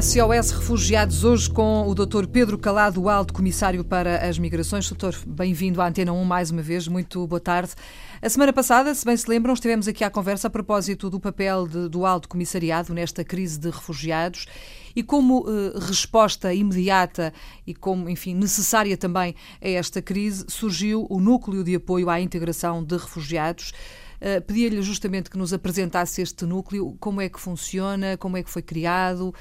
SOS Refugiados, hoje com o Dr. Pedro Calado, Alto Comissário para as Migrações. Doutor, bem-vindo à Antena 1 mais uma vez, muito boa tarde. A semana passada, se bem se lembram, estivemos aqui à conversa a propósito do papel de, do Alto Comissariado nesta crise de refugiados e como eh, resposta imediata e como, enfim, necessária também a esta crise, surgiu o Núcleo de Apoio à Integração de Refugiados. Uh, Pedia-lhe justamente que nos apresentasse este núcleo, como é que funciona, como é que foi criado,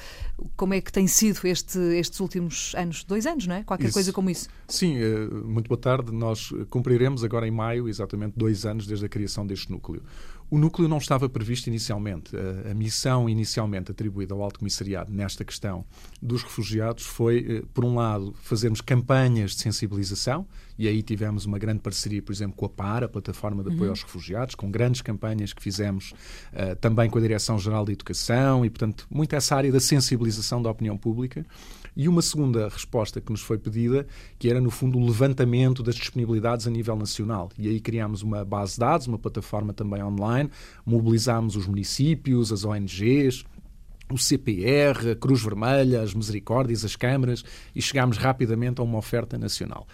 como é que tem sido este, estes últimos anos, dois anos, não é? Qualquer isso. coisa como isso. Sim, uh, muito boa tarde. Nós cumpriremos agora em maio exatamente dois anos desde a criação deste núcleo. O núcleo não estava previsto inicialmente. A, a, missão inicialmente atribuída ao Alto Comissariado nesta questão dos refugiados foi, eh, por um lado, fazermos campanhas de sensibilização, e aí tivemos uma grande parceria, por exemplo, com a PAR, a Plataforma de Apoio uhum. aos Refugiados, com grandes campanhas que fizemos uh, também com a Direção-Geral de Educação e, portanto, muito essa área da sensibilização da opinião pública. E uma segunda resposta que nos foi pedida, que era, no fundo, o levantamento das disponibilidades a nível nacional. E aí criámos uma base de dados, uma plataforma também online, mobilizámos os municípios, as ONGs, o CPR, a Cruz Vermelha, as Misericórdias, as câmaras e chegámos rapidamente a uma oferta nacional.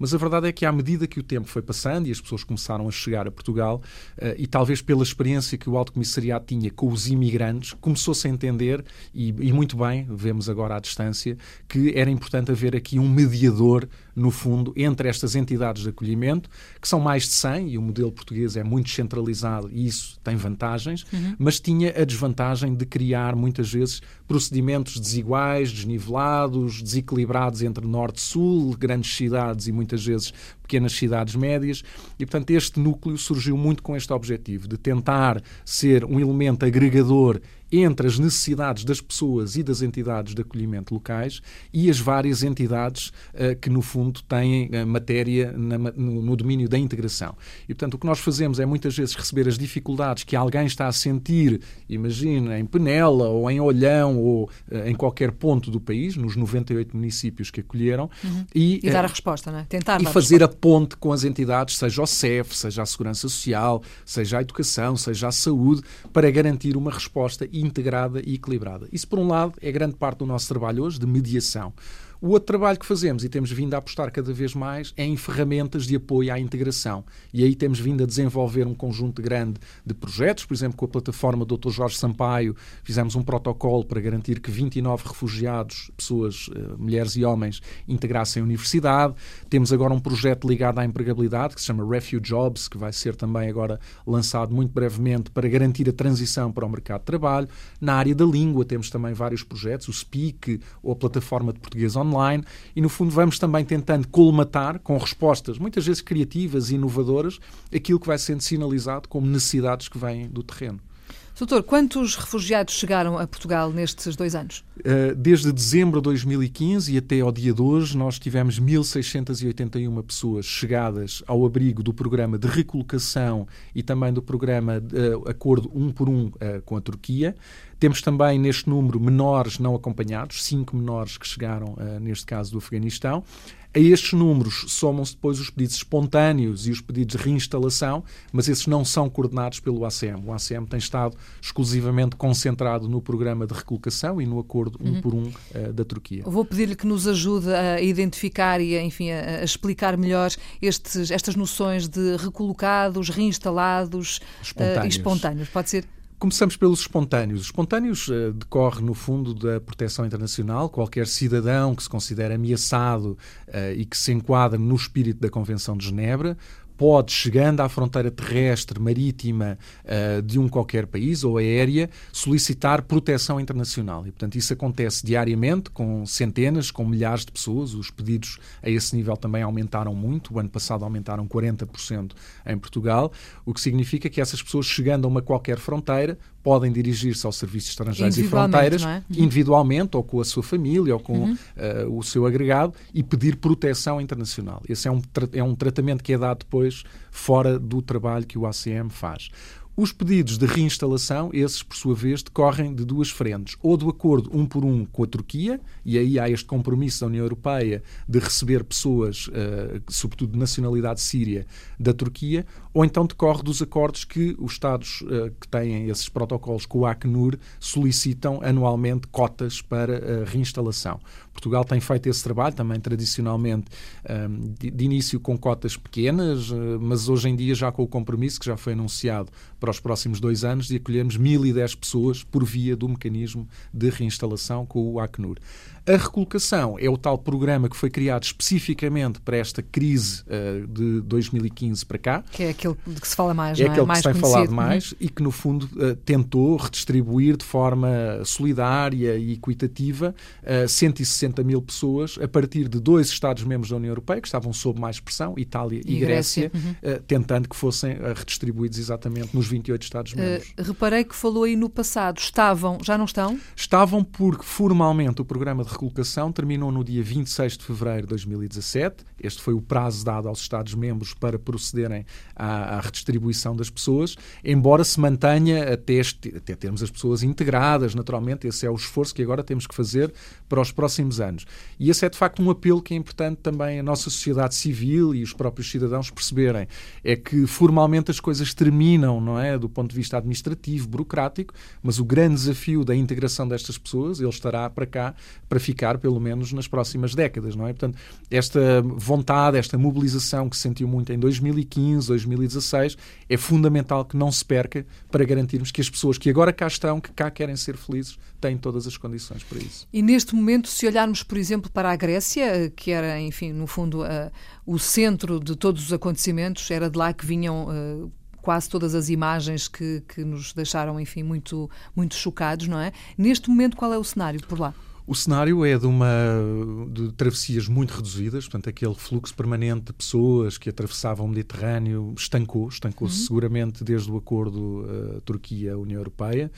Mas a verdade é que, à medida que o tempo foi passando e as pessoas começaram a chegar a Portugal, uh, e talvez pela experiência que o Alto Comissariado tinha com os imigrantes, começou-se a entender, e, e, muito bem, vemos agora à distância, que era importante haver aqui um mediador, no fundo, entre estas entidades de acolhimento, que são mais de 100, e o modelo português é muito centralizado e isso tem vantagens, uhum. mas tinha a desvantagem de criar, muitas vezes, procedimentos desiguais, desnivelados, desequilibrados entre norte-sul, grandes cidades e muitas vezes pequenas cidades médias, e portanto este núcleo surgiu muito com este objetivo, de tentar ser um elemento agregador entre as necessidades das pessoas e das entidades de acolhimento locais e as várias entidades uh, que, no fundo, têm uh, matéria na, no, no, domínio da integração. E, portanto, o que nós fazemos é muitas vezes receber as dificuldades que alguém está a sentir, imagina, em Penela ou em Olhão ou uh, em qualquer ponto do país, nos 98 municípios que acolheram, uhum. e, e, dar a resposta, não é? Tentar e fazer a, a ponte com as entidades, seja o CEF, seja a Segurança Social, seja a Educação, seja a Saúde, para garantir uma resposta integrada e equilibrada. Isso, por um lado, é grande parte do nosso trabalho hoje de mediação. O outro trabalho que fazemos e temos vindo a apostar cada vez mais é em ferramentas de apoio à integração. E aí temos vindo a desenvolver um conjunto grande de projetos, por exemplo, com a plataforma Dr. Jorge Sampaio, fizemos um protocolo para garantir que 29 refugiados, pessoas, eh, mulheres e homens, integrassem a universidade. Temos agora um projeto ligado à empregabilidade que se chama Refuge Jobs, que vai ser também agora lançado muito brevemente para garantir a transição para o mercado de trabalho. Na área da língua temos também vários projetos, o Speak ou a plataforma de português online online e, no fundo, vamos também tentando colmatar com respostas, muitas vezes criativas e inovadoras, aquilo que vai sendo sinalizado como necessidades que vêm do terreno. Doutor, quantos refugiados chegaram a Portugal nestes dois anos? Eh, desde dezembro de 2015 e até ao dia de hoje, nós tivemos 1.681 pessoas chegadas ao abrigo do programa de recolocação e também do programa de uh, Acordo um por um uh, com a Turquia. Temos também neste número menores não acompanhados, cinco menores que chegaram, neste caso, do Afeganistão. A estes números somam-se depois os pedidos espontâneos e os pedidos de reinstalação, mas esses não são coordenados pelo ACM. O ACM tem estado exclusivamente concentrado no programa de recolocação e no acordo um uhum. por um uh, da Turquia. Vou pedir-lhe que nos ajude a identificar e, a, enfim, a, a explicar melhor estes, estas noções de recolocados, reinstalados uh, e espontâneos. Pode ser? Começamos pelos espontâneos. Os espontâneos uh, decorre, no fundo, da proteção internacional. Qualquer cidadão que se considere ameaçado uh, e que se enquadre no espírito da Convenção de Genebra pode, chegando à fronteira terrestre, marítima uh, de um qualquer país ou aérea, solicitar proteção internacional. E, portanto, isso acontece diariamente com centenas, com milhares de pessoas. Os pedidos a esse nível também aumentaram muito. O ano passado aumentaram 40% em Portugal, o que significa que essas pessoas, chegando a uma qualquer fronteira, podem dirigir-se aos serviços estrangeiros e fronteiras é? uhum. individualmente ou com a sua família ou com uhum. uh, o seu agregado e pedir proteção internacional. Esse é um, é um tratamento que é dado depois fora do trabalho que o ACM faz. Os pedidos de reinstalação, esses, por sua vez, decorrem de duas frentes. Ou do acordo um por um com a Turquia, e aí há este compromisso da União Europeia de receber pessoas, uh, sobretudo de nacionalidade síria, da Turquia, ou então decorre dos acordos que os Estados uh, que têm esses protocolos com o Acnur solicitam anualmente cotas para a reinstalação. Portugal tem feito esse trabalho, também tradicionalmente um, de, de, início com cotas pequenas, uh, mas hoje em dia já com o compromisso que já foi anunciado para os próximos dois anos de acolhermos 1.010 pessoas por via do mecanismo de reinstalação com o Acnur. A recolocação é o tal programa que foi criado especificamente para esta crise uh, de 2015 para cá. Que é aquele de que se fala mais, é? é? aquele mais que se tem falado uhum. mais e que, no fundo, uh, tentou redistribuir de forma solidária e equitativa uh, 160 mil pessoas a partir de dois Estados-membros da União Europeia que estavam sob mais pressão, Itália e, e Grécia, Grécia uhum. uh, tentando que fossem redistribuídos exatamente nos 28 Estados-membros. reparei que falou aí no passado. Estavam, já não estão? Estavam porque, formalmente, o programa de recolocação terminou no dia 26 de fevereiro de 2017. Este foi o prazo dado aos Estados-membros para procederem à, à, redistribuição das pessoas, embora se mantenha até, este, até termos as pessoas integradas, naturalmente. Esse é o esforço que agora temos que fazer para os próximos anos. E esse é, de facto, um apelo que é importante também a nossa sociedade civil e os próprios cidadãos perceberem. É que, formalmente, as coisas terminam, não é? Do ponto de vista administrativo, burocrático, mas o grande desafio da integração destas pessoas, ele estará para cá para ficar, pelo menos, nas próximas décadas, não é? Portanto, esta vontade, esta mobilização que se sentiu muito em 2015, 2016, é fundamental que não se perca para garantirmos que as pessoas que agora cá estão, que cá querem ser felizes, têm todas as condições para isso. E neste momento, se olharmos, por exemplo, para a Grécia, que era, enfim, no fundo, uh, o centro de todos os acontecimentos, era de lá que vinham uh, quase todas as imagens que, que nos deixaram, enfim, muito, muito chocados, não é? Neste momento, qual é o cenário por lá? O cenário é de uma de travessias muito reduzidas, portanto, aquele fluxo permanente de pessoas que atravessavam o Mediterrâneo estancou, estancou-se uhum. seguramente desde o acordo uh, Turquia-União Europeia.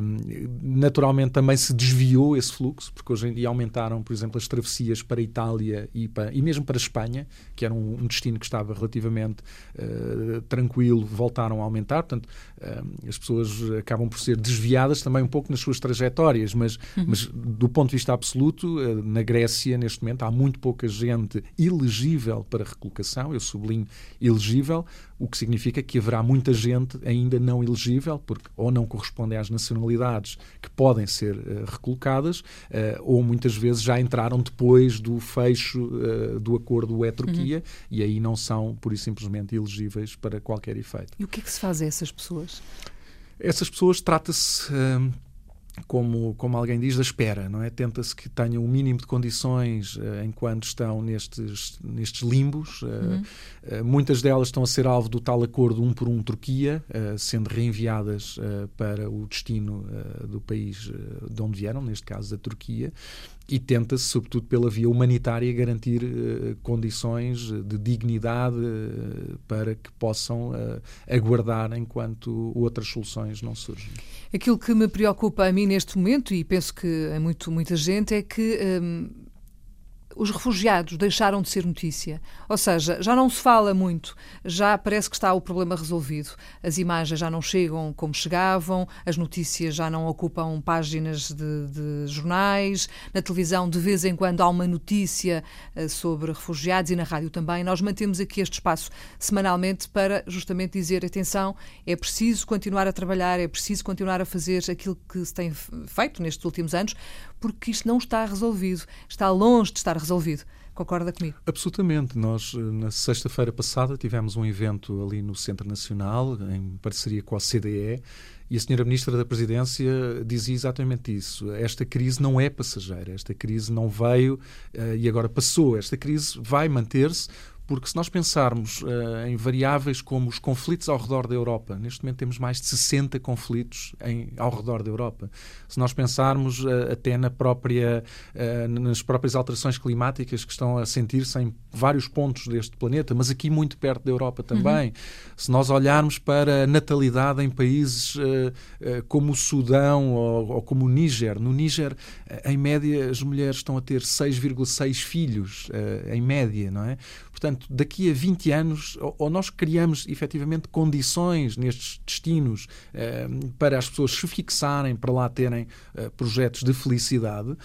Um, naturalmente também se desviou esse fluxo, porque hoje em dia aumentaram, por exemplo, as travessias para a Itália e, para, e mesmo para a Espanha, que era um, um destino que estava relativamente uh, tranquilo, voltaram a aumentar. Portanto, uh, as pessoas acabam por ser desviadas também um pouco nas suas trajetórias, mas, uhum. mas do ponto de vista absoluto, eh, na Grécia, neste momento, há muito pouca gente elegível para recolocação, eu sublinho elegível, o que significa que haverá muita gente ainda não elegível, porque ou não correspondem às nacionalidades que podem ser uh, recolocadas, uh, ou muitas vezes já entraram depois do fecho uh, do acordo UE-Turquia uhum. e aí não são, por e simplesmente, elegíveis para qualquer efeito. E o que é que se faz a essas pessoas? Essas pessoas trata-se como, como alguém diz, da espera, não é? Tenta-se que tenham o mínimo de condições uh, enquanto estão nestes, nestes limbos. Uh, uhum. uh, muitas delas estão a ser alvo do tal acordo um por um Turquia, sendo reenviadas para o destino do país de onde vieram, neste caso da Turquia e tenta-se, sobretudo pela via humanitária, garantir uh, condições de dignidade uh, para que possam uh, aguardar enquanto outras soluções não surgem. Aquilo que me preocupa a mim neste momento, e penso que a muito, muita gente, é que. Um os refugiados deixaram de ser notícia. Ou seja, já não se fala muito, já parece que está o problema resolvido. As imagens já não chegam como chegavam, as notícias já não ocupam páginas de, de jornais, na televisão de vez em quando há uma notícia uh, sobre refugiados e na rádio também. Nós mantemos aqui este espaço semanalmente para justamente dizer: atenção, é preciso continuar a trabalhar, é preciso continuar a fazer aquilo que se tem feito nestes últimos anos, porque isto não está resolvido, está longe de estar resolvido. Concorda comigo? Absolutamente. Nós, eh, na sexta-feira passada, tivemos um evento ali no Centro Nacional, em parceria com a CDE, e a senhora Ministra da Presidência dizia exatamente isso. Esta crise não é passageira, esta crise não veio uh, e agora passou. Esta crise vai manter-se porque se nós pensarmos uh, em variáveis como os conflitos ao redor da Europa, neste momento temos mais de 60 conflitos em, ao redor da Europa. Se nós pensarmos uh, até na própria, uh, nas próprias alterações climáticas que estão a sentir-se em vários pontos deste planeta, mas aqui muito perto da Europa também. Uhum. Se nós olharmos para a natalidade em países como o Sudão ou, ou como o Níger, no Níger, em média, as mulheres estão a ter 6,6 filhos, em média, não é? Portanto, portanto, daqui a 20 anos, ou nós criamos efetivamente condições nestes destinos uh, para as pessoas se fixarem, para lá terem uh, projetos de felicidade,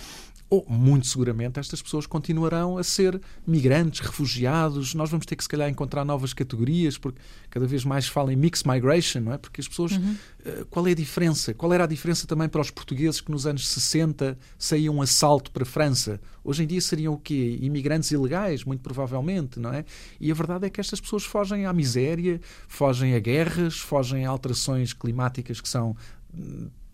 ou muito seguramente estas pessoas continuarão a ser migrantes, refugiados. Nós vamos ter que, se calhar, encontrar novas categorias, porque cada vez mais falam em mixed migration, não é? Porque as pessoas. Uhum. Uh, qual é a diferença? Qual era a diferença também para os portugueses que nos anos 60 saíam um assalto para a França? Hoje em dia seriam o quê? Imigrantes ilegais, muito provavelmente, não é? E a verdade é que estas pessoas fogem à miséria, fogem a guerras, fogem a alterações climáticas que são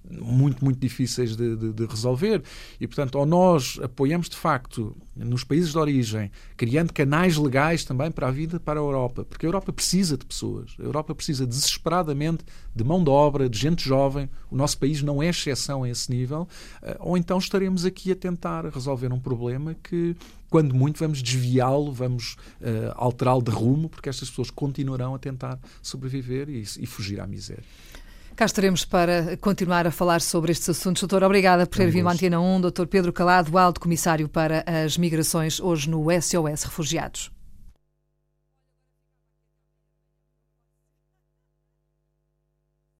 muito, muito difíceis de, de, de, resolver. E, portanto, ou nós apoiamos de facto nos países de origem, criando canais legais também para a vida para a Europa, porque a Europa precisa de pessoas, a Europa precisa desesperadamente de mão de obra, de gente jovem. O nosso país não é exceção a esse nível. Eh, ou então estaremos aqui a tentar resolver um problema que quando muito vamos desviá-lo, vamos uh, alterá-lo de rumo, porque estas pessoas continuarão a tentar sobreviver e, e fugir à miséria. Cá estaremos para continuar a falar sobre estes assuntos. Doutor, obrigada por ter vindo à Antena 1. Doutor Pedro Calado, Alto Comissário para as Migrações, hoje no SOS Refugiados.